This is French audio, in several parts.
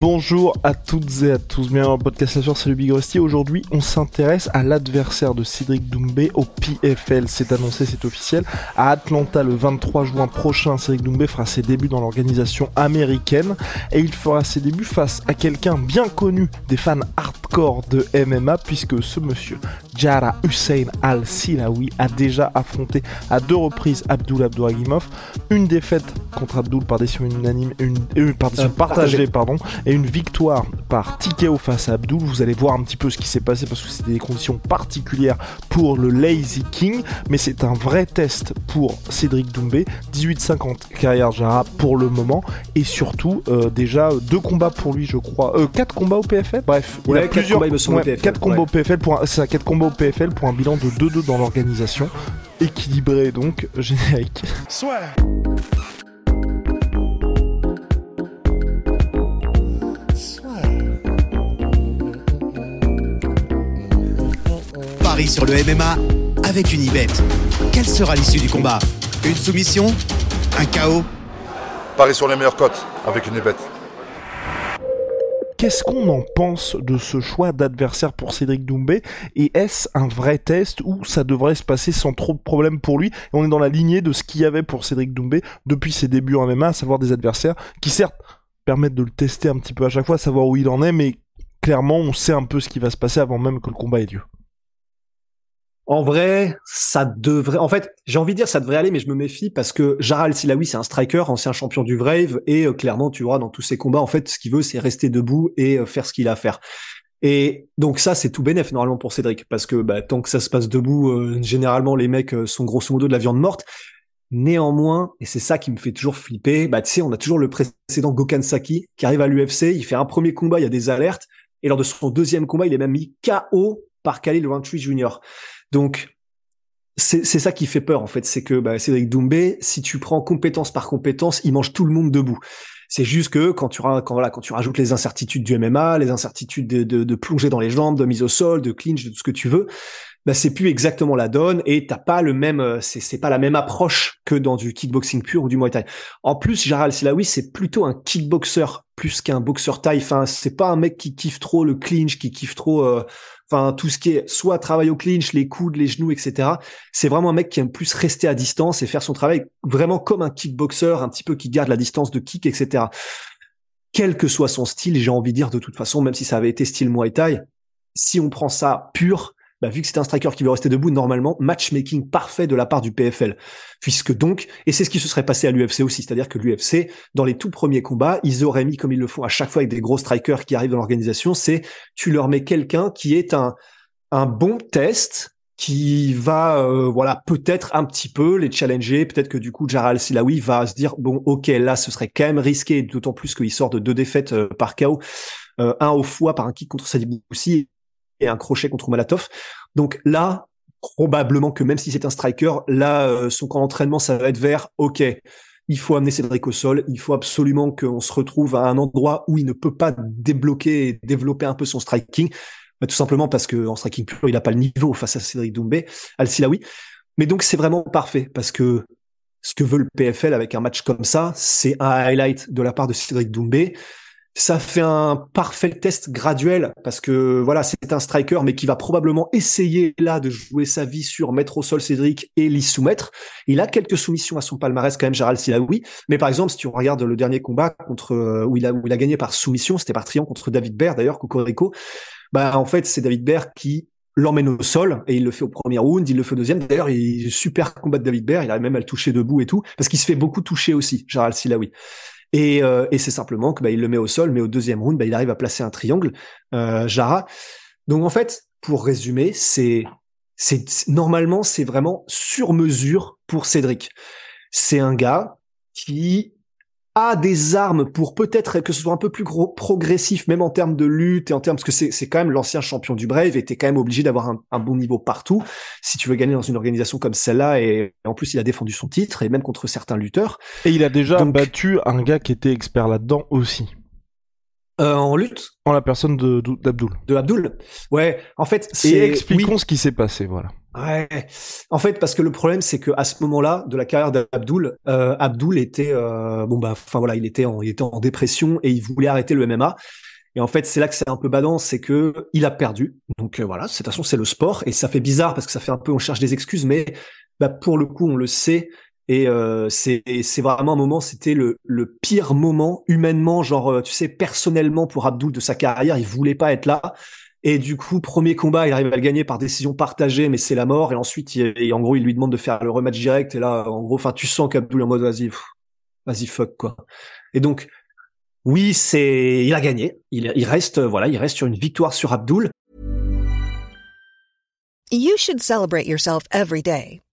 Bonjour à toutes et à tous, bienvenue dans le podcast La c'est le Big Rusty. Aujourd'hui, on s'intéresse à l'adversaire de Cédric Doumbé au PFL. C'est annoncé, c'est officiel. À Atlanta, le 23 juin prochain, Cédric Doumbé fera ses débuts dans l'organisation américaine et il fera ses débuts face à quelqu'un bien connu des fans hardcore de MMA puisque ce monsieur, Jara Hussein Al-Silawi, a déjà affronté à deux reprises Abdul Abdouragimov. Une défaite contre Abdul par décision unanime, une, par décision euh, partagée, pardon et une victoire par TKO face à Abdul. Vous allez voir un petit peu ce qui s'est passé parce que c'était des conditions particulières pour le Lazy King, mais c'est un vrai test pour Cédric Doumbé. 18-50 carrière Jara pour le moment et surtout euh, déjà deux combats pour lui, je crois. Euh, quatre combats au PFL. Bref, il a plusieurs combats, ouais, quatre combats au PFL pour un, c'est quatre combats au PFL pour un bilan de 2-2 dans l'organisation équilibré donc générique. Soit. sur le MMA avec une Unibet. Quelle sera l'issue du combat? Une soumission? Un chaos? Paris sur les meilleures cotes avec une Unibet. Qu'est-ce qu'on en pense de ce choix d'adversaire pour Cédric Doumbé Et est-ce un vrai test où ça devrait se passer sans trop de problèmes pour lui Et on est dans la lignée de ce qu'il y avait pour Cédric Doumbé depuis ses débuts en MMA, à savoir des adversaires qui certes permettent de le tester un petit peu à chaque fois, savoir où il en est, mais clairement on sait un peu ce qui va se passer avant même que le combat ait lieu. En vrai, ça devrait. En fait, j'ai envie de dire ça devrait aller, mais je me méfie parce que Jaral Silawi, c'est un striker, ancien champion du Brave, et euh, clairement, tu vois, dans tous ses combats, en fait, ce qu'il veut, c'est rester debout et euh, faire ce qu'il a à faire. Et donc ça, c'est tout bénéf normalement pour Cédric, parce que bah, tant que ça se passe debout, euh, généralement les mecs sont grosso modo de la viande morte. Néanmoins, et c'est ça qui me fait toujours flipper, bah tu sais, on a toujours le précédent Gokhan Saki qui arrive à l'UFC, il fait un premier combat, il y a des alertes, et lors de son deuxième combat, il est même mis KO par Khalil Rountree Jr. Donc, c'est ça qui fait peur en fait, c'est que bah, Cédric Doumbé, si tu prends compétence par compétence, il mange tout le monde debout. C'est juste que quand tu, rajoutes les incertitudes du MMA, les incertitudes de, de, de plonger dans les jambes, de mise au sol, de clinch, de tout ce que tu veux, bah c'est plus exactement la donne et t'as pas le même, euh, c'est c'est pas la même approche que dans du kickboxing pur ou du muay thai. En plus, Jaral Silawi, c'est plutôt un kickboxer plus qu'un boxeur taille. Enfin, c'est pas un mec qui kiffe trop le clinch, qui kiffe trop euh, enfin tout ce qui est soit travail au clinch, les coudes, les genoux, etc. C'est vraiment un mec qui aime plus rester à distance et faire son travail vraiment comme un kickboxer, un petit peu qui garde la distance de kick, etc. Quel que soit son style, j'ai envie de dire de toute façon, même si ça avait été style Muay Thai, si on prend ça pur, bah, vu que c'est un striker qui veut rester debout, normalement, matchmaking parfait de la part du PFL. Puisque donc, et c'est ce qui se serait passé à l'UFC aussi, c'est-à-dire que l'UFC, dans les tout premiers combats, ils auraient mis, comme ils le font à chaque fois avec des gros strikers qui arrivent dans l'organisation, c'est tu leur mets quelqu'un qui est un, un bon test, qui va euh, voilà peut-être un petit peu les challenger peut-être que du coup Jaral Silawi va se dire bon ok là ce serait quand même risqué d'autant plus qu'il sort de deux défaites euh, par KO euh, un au foie par un kick contre Sadibou aussi et un crochet contre Malatov. Donc là, probablement que même si c'est un striker, là, euh, son camp d'entraînement, ça va être vers, OK, il faut amener Cédric au sol, il faut absolument qu'on se retrouve à un endroit où il ne peut pas débloquer et développer un peu son striking, bah, tout simplement parce que en striking pur, il n'a pas le niveau face à Cédric Doumbé, Al-Silawi. Mais donc c'est vraiment parfait parce que ce que veut le PFL avec un match comme ça, c'est un highlight de la part de Cédric Doumbé ça fait un parfait test graduel parce que voilà, c'est un striker mais qui va probablement essayer là de jouer sa vie sur mettre au sol Cédric et l'y soumettre. Il a quelques soumissions à son palmarès quand même, Gérald Silaoui. Mais par exemple, si tu regardes le dernier combat contre euh, où il a où il a gagné par soumission, c'était par triangle contre David Baird d'ailleurs, Cocorico. Bah en fait, c'est David Baird qui l'emmène au sol et il le fait au premier round, il le fait au deuxième. D'ailleurs, il super combat de David Baird, il arrive même à le toucher debout et tout parce qu'il se fait beaucoup toucher aussi, Gérald Silaoui. Et, euh, et c'est simplement que bah, il le met au sol, mais au deuxième round, bah, il arrive à placer un triangle, euh, Jara. Donc en fait, pour résumer, c'est c'est normalement c'est vraiment sur mesure pour Cédric. C'est un gars qui a des armes pour peut-être que ce soit un peu plus gros, progressif, même en termes de lutte et en termes, parce que c'est, c'est quand même l'ancien champion du Brave et t'es quand même obligé d'avoir un, bon niveau partout si tu veux gagner dans une organisation comme celle-là et, en plus il a défendu son titre et même contre certains lutteurs. Et il a déjà battu un gars qui était expert là-dedans aussi. Euh, en lutte En la personne de, d'Abdul. De Abdul Ouais, en fait, c'est... Et expliquons ce qui s'est passé, voilà. Ouais. En fait, parce que le problème, c'est que à ce moment-là de la carrière d'Abdul, euh, Abdul était euh, bon bah, enfin voilà, il était en, il était en dépression et il voulait arrêter le MMA. Et en fait, c'est là que c'est un peu badant, c'est que il a perdu. Donc euh, voilà, de toute façon, c'est le sport et ça fait bizarre parce que ça fait un peu, on cherche des excuses, mais bah, pour le coup, on le sait. Et euh, c'est vraiment un moment, c'était le, pire moment humainement, genre euh, tu sais personnellement pour Abdul de sa carrière, il voulait pas être là. Et du coup, premier combat, il arrive à le gagner par décision partagée, mais c'est la mort. Et ensuite, il, en gros, il lui demande de faire le rematch direct. Et là, en gros, enfin, tu sens qu'Abdul en mode vas-y, vas-y fuck quoi. Et donc, oui, c'est, il a gagné. Il, il reste, voilà, il reste sur une victoire sur Abdul. You should celebrate yourself every day,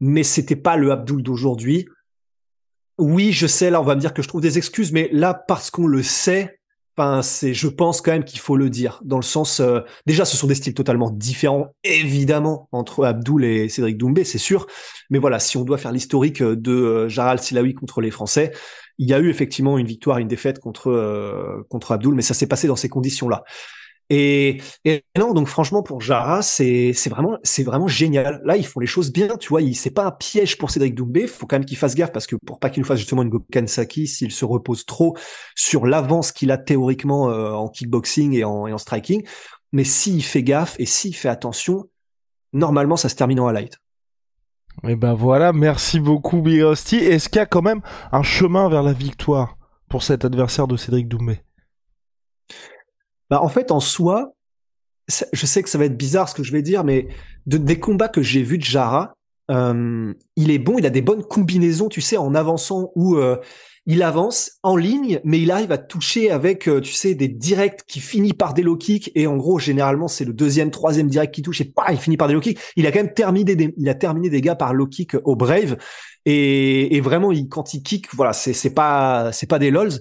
Mais c'était pas le Abdul d'aujourd'hui. Oui, je sais, là, on va me dire que je trouve des excuses, mais là, parce qu'on le sait, Enfin, c'est, je pense quand même qu'il faut le dire, dans le sens, euh, déjà, ce sont des styles totalement différents, évidemment, entre Abdul et Cédric Doumbé, c'est sûr. Mais voilà, si on doit faire l'historique de euh, Jaral Silawi contre les Français, il y a eu effectivement une victoire, une défaite contre euh, contre Abdul, mais ça s'est passé dans ces conditions-là. Et, et non, donc franchement pour Jara, c'est c'est vraiment c'est vraiment génial. Là, ils font les choses bien, tu vois. C'est pas un piège pour Cédric Doumbé. Faut quand même qu'il fasse gaffe parce que pour pas qu'il nous fasse justement une Gokansaki, s'il se repose trop sur l'avance qu'il a théoriquement euh, en kickboxing et en, et en striking. Mais s'il fait gaffe et s'il fait attention, normalement ça se termine en highlight. Et ben voilà, merci beaucoup Big Est-ce qu'il y a quand même un chemin vers la victoire pour cet adversaire de Cédric Doumbé? Bah, en fait, en soi, je sais que ça va être bizarre ce que je vais dire, mais de, des combats que j'ai vus de Jara, euh, il est bon, il a des bonnes combinaisons, tu sais, en avançant où euh, il avance en ligne, mais il arrive à toucher avec, euh, tu sais, des directs qui finit par des low kicks et en gros, généralement, c'est le deuxième, troisième direct qui touche et pas, il finit par des low kicks. Il a quand même terminé des, il a terminé des gars par low kick au Brave et, vraiment, quand il kick, voilà, c'est c'est pas c'est pas des lols.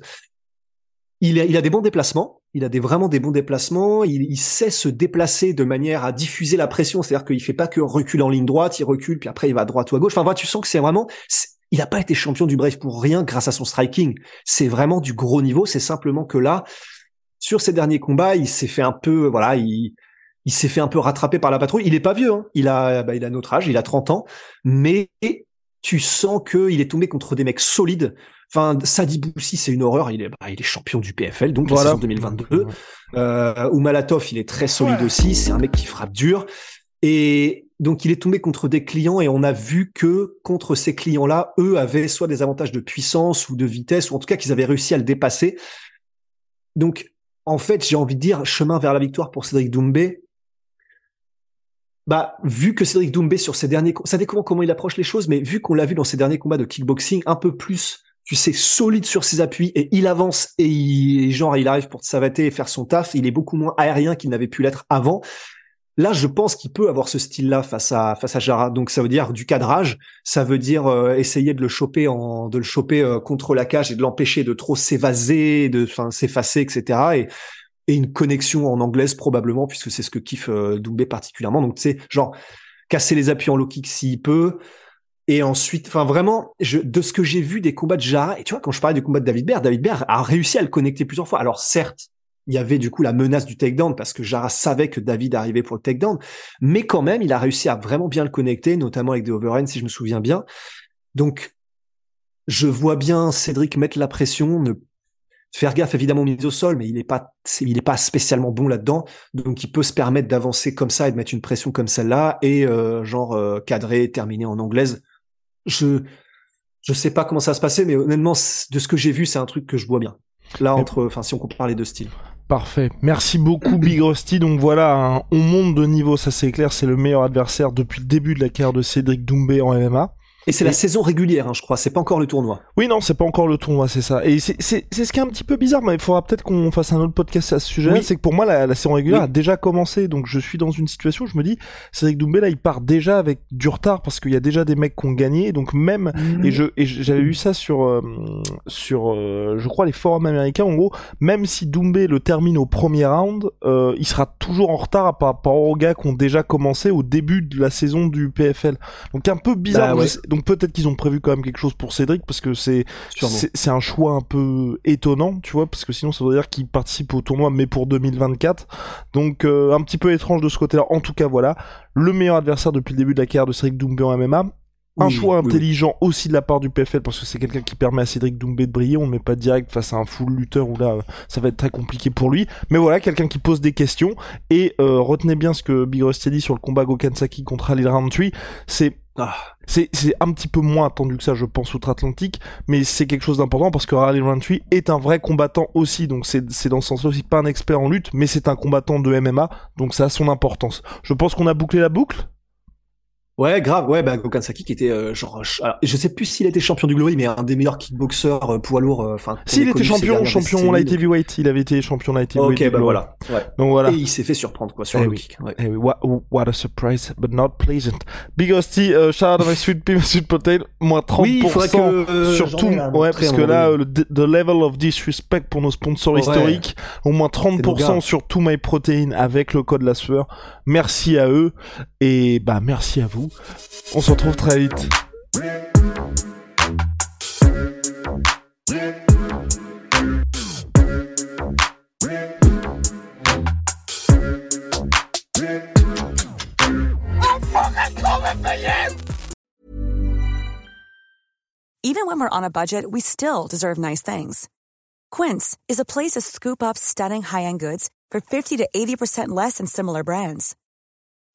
Il a des bons déplacements il a des, vraiment des bons déplacements, il, sait se déplacer de manière à diffuser la pression, c'est-à-dire qu'il fait pas que reculer en ligne droite, il recule, puis après il va à droite ou à gauche. Enfin, voilà, tu sens que c'est vraiment, il n'a pas été champion du Brave pour rien grâce à son striking. C'est vraiment du gros niveau, c'est simplement que là, sur ses derniers combats, il s'est fait un peu, voilà, il, il s'est fait un peu rattraper par la patrouille. Il est pas vieux, hein. il a, bah, il a notre âge, il a 30 ans, mais tu sens qu'il est tombé contre des mecs solides. Enfin, Sadi Boussi, c'est une horreur. Il est, bah, il est champion du PFL, donc voilà. la saison 2022. Euh, ou Malatov, il est très solide aussi. C'est un mec qui frappe dur. Et donc, il est tombé contre des clients et on a vu que contre ces clients-là, eux avaient soit des avantages de puissance ou de vitesse, ou en tout cas qu'ils avaient réussi à le dépasser. Donc, en fait, j'ai envie de dire chemin vers la victoire pour Cédric Doumbé. Bah, vu que Cédric Doumbé sur ses derniers, ça dépend comment il approche les choses, mais vu qu'on l'a vu dans ses derniers combats de kickboxing, un peu plus tu sais, solide sur ses appuis et il avance et il, genre, il arrive pour savater et faire son taf. Il est beaucoup moins aérien qu'il n'avait pu l'être avant. Là, je pense qu'il peut avoir ce style-là face à face à Jara. Donc, ça veut dire du cadrage. Ça veut dire euh, essayer de le choper en de le choper euh, contre la cage et de l'empêcher de trop s'évaser, de s'effacer, etc. Et et une connexion en anglaise probablement puisque c'est ce que kiffe euh, Doumbé particulièrement. Donc, tu sais, genre casser les appuis en low kick s'il peut, et ensuite, enfin vraiment, je, de ce que j'ai vu des combats de Jara, et tu vois, quand je parlais du combat de David Baird, David Baird a réussi à le connecter plusieurs fois. Alors certes, il y avait du coup la menace du takedown parce que Jara savait que David arrivait pour le takedown, mais quand même, il a réussi à vraiment bien le connecter, notamment avec des overhands, si je me souviens bien. Donc, je vois bien Cédric mettre la pression, ne faire gaffe évidemment mise au sol, mais il n'est pas, il est pas spécialement bon là-dedans, donc il peut se permettre d'avancer comme ça et de mettre une pression comme celle-là et euh, genre euh, cadrer, terminer en anglaise je Je sais pas comment ça va se passer, mais honnêtement, de ce que j'ai vu, c'est un truc que je vois bien. Là, entre, enfin, si on compare les deux styles. Parfait. Merci beaucoup Big Rusty. Donc voilà, on monte de niveau, ça c'est clair, c'est le meilleur adversaire depuis le début de la carrière de Cédric Doumbé en MMA. Et c'est la saison régulière, hein, je crois. C'est pas encore le tournoi. Oui, non, c'est pas encore le tournoi, c'est ça. Et c'est ce qui est un petit peu bizarre, mais il faudra peut-être qu'on fasse un autre podcast à ce sujet. C'est que pour moi, la, la saison régulière a déjà commencé, donc je suis dans une situation où je me dis, Cédric Doumbé là, il part déjà avec du retard parce qu'il y a déjà des mecs qui ont gagné, donc même mhm. et je et j'avais vu ça sur euh, sur euh, je crois les forums américains. En gros, même si Doumbé le termine au premier round, euh, il sera toujours en retard par rapport aux gars qui ont déjà commencé au début de la saison du PFL. Donc un peu bizarre. Bah donc peut-être qu'ils ont prévu quand même quelque chose pour Cédric parce que c'est c'est un choix un peu étonnant, tu vois, parce que sinon ça veut dire qu'il participe au tournoi mais pour 2024. Donc euh, un petit peu étrange de ce côté-là. En tout cas, voilà, le meilleur adversaire depuis le début de la carrière de Cédric Doumbé en MMA. Un choix intelligent aussi de la part du PFL parce que c'est quelqu'un qui permet à Cédric Doumbé de briller. On ne met pas direct face à un full lutteur où là ça va être très compliqué pour lui. Mais voilà, quelqu'un qui pose des questions. Et euh, retenez bien ce que Big Rusty a dit sur le combat Gokansaki contre Ali Roundtree. C'est ah. C'est un petit peu moins attendu que ça, je pense, outre-Atlantique, mais c'est quelque chose d'important parce que Riley Roundtree est un vrai combattant aussi, donc c'est dans ce sens-là aussi pas un expert en lutte, mais c'est un combattant de MMA, donc ça a son importance. Je pense qu'on a bouclé la boucle. Ouais, grave. Ouais, bah Gokansaki qui était euh, genre, je sais plus s'il était champion du Glory, mais un des meilleurs kickboxers euh, poids lourd. Euh, enfin, s'il était champion, champion light heavyweight, il avait été champion light heavyweight. Ok, bah voilà. Ouais. Donc voilà. Et il s'est fait surprendre quoi sur eh le kick. Ouais. Eh what, what, a surprise, but not pleasant. Big Hostie, uh, shout out my sweet pea, sweet potato, moins 30%. Oui, il faudrait que, surtout, ouais, parce que là, le the level of disrespect pour nos sponsors historiques, au moins 30% sur tout my protein avec le code la sueur. Merci à eux et bah merci à vous. On se retrouve très vite. Even when we're on a budget, we still deserve nice things. Quince is a place to scoop up stunning high-end goods for 50 to 80% less than similar brands.